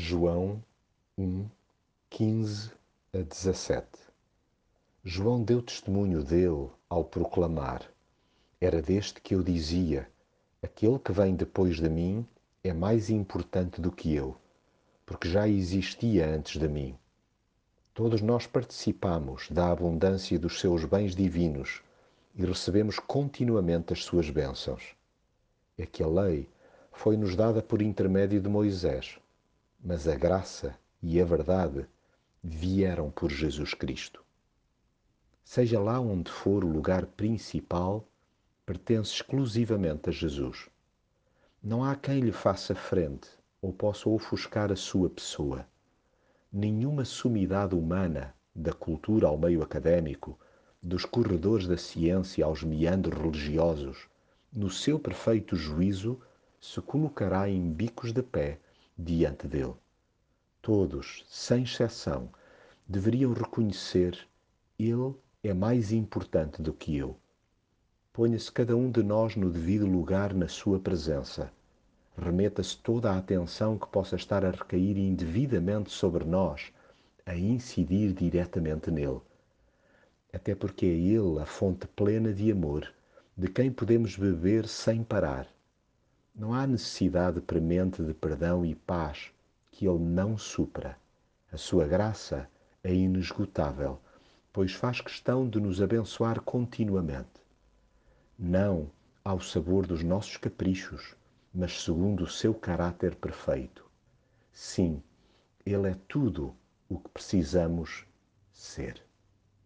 João 1, 15 a 17 João deu testemunho dele ao proclamar: Era deste que eu dizia: Aquele que vem depois de mim é mais importante do que eu, porque já existia antes de mim. Todos nós participamos da abundância dos seus bens divinos e recebemos continuamente as suas bênçãos. É que a lei foi-nos dada por intermédio de Moisés mas a graça e a verdade vieram por Jesus Cristo. Seja lá onde for o lugar principal, pertence exclusivamente a Jesus. Não há quem lhe faça frente ou possa ofuscar a sua pessoa. Nenhuma sumidade humana, da cultura ao meio académico, dos corredores da ciência aos meandros religiosos, no seu perfeito juízo, se colocará em bicos de pé diante dele. Todos, sem exceção, deveriam reconhecer: Ele é mais importante do que eu. Ponha-se cada um de nós no devido lugar na sua presença. Remeta-se toda a atenção que possa estar a recair indevidamente sobre nós, a incidir diretamente nele. Até porque é Ele a fonte plena de amor, de quem podemos beber sem parar não há necessidade premente de perdão e paz que Ele não supra. A sua graça é inesgotável, pois faz questão de nos abençoar continuamente. Não ao sabor dos nossos caprichos, mas segundo o seu caráter perfeito. Sim, Ele é tudo o que precisamos ser.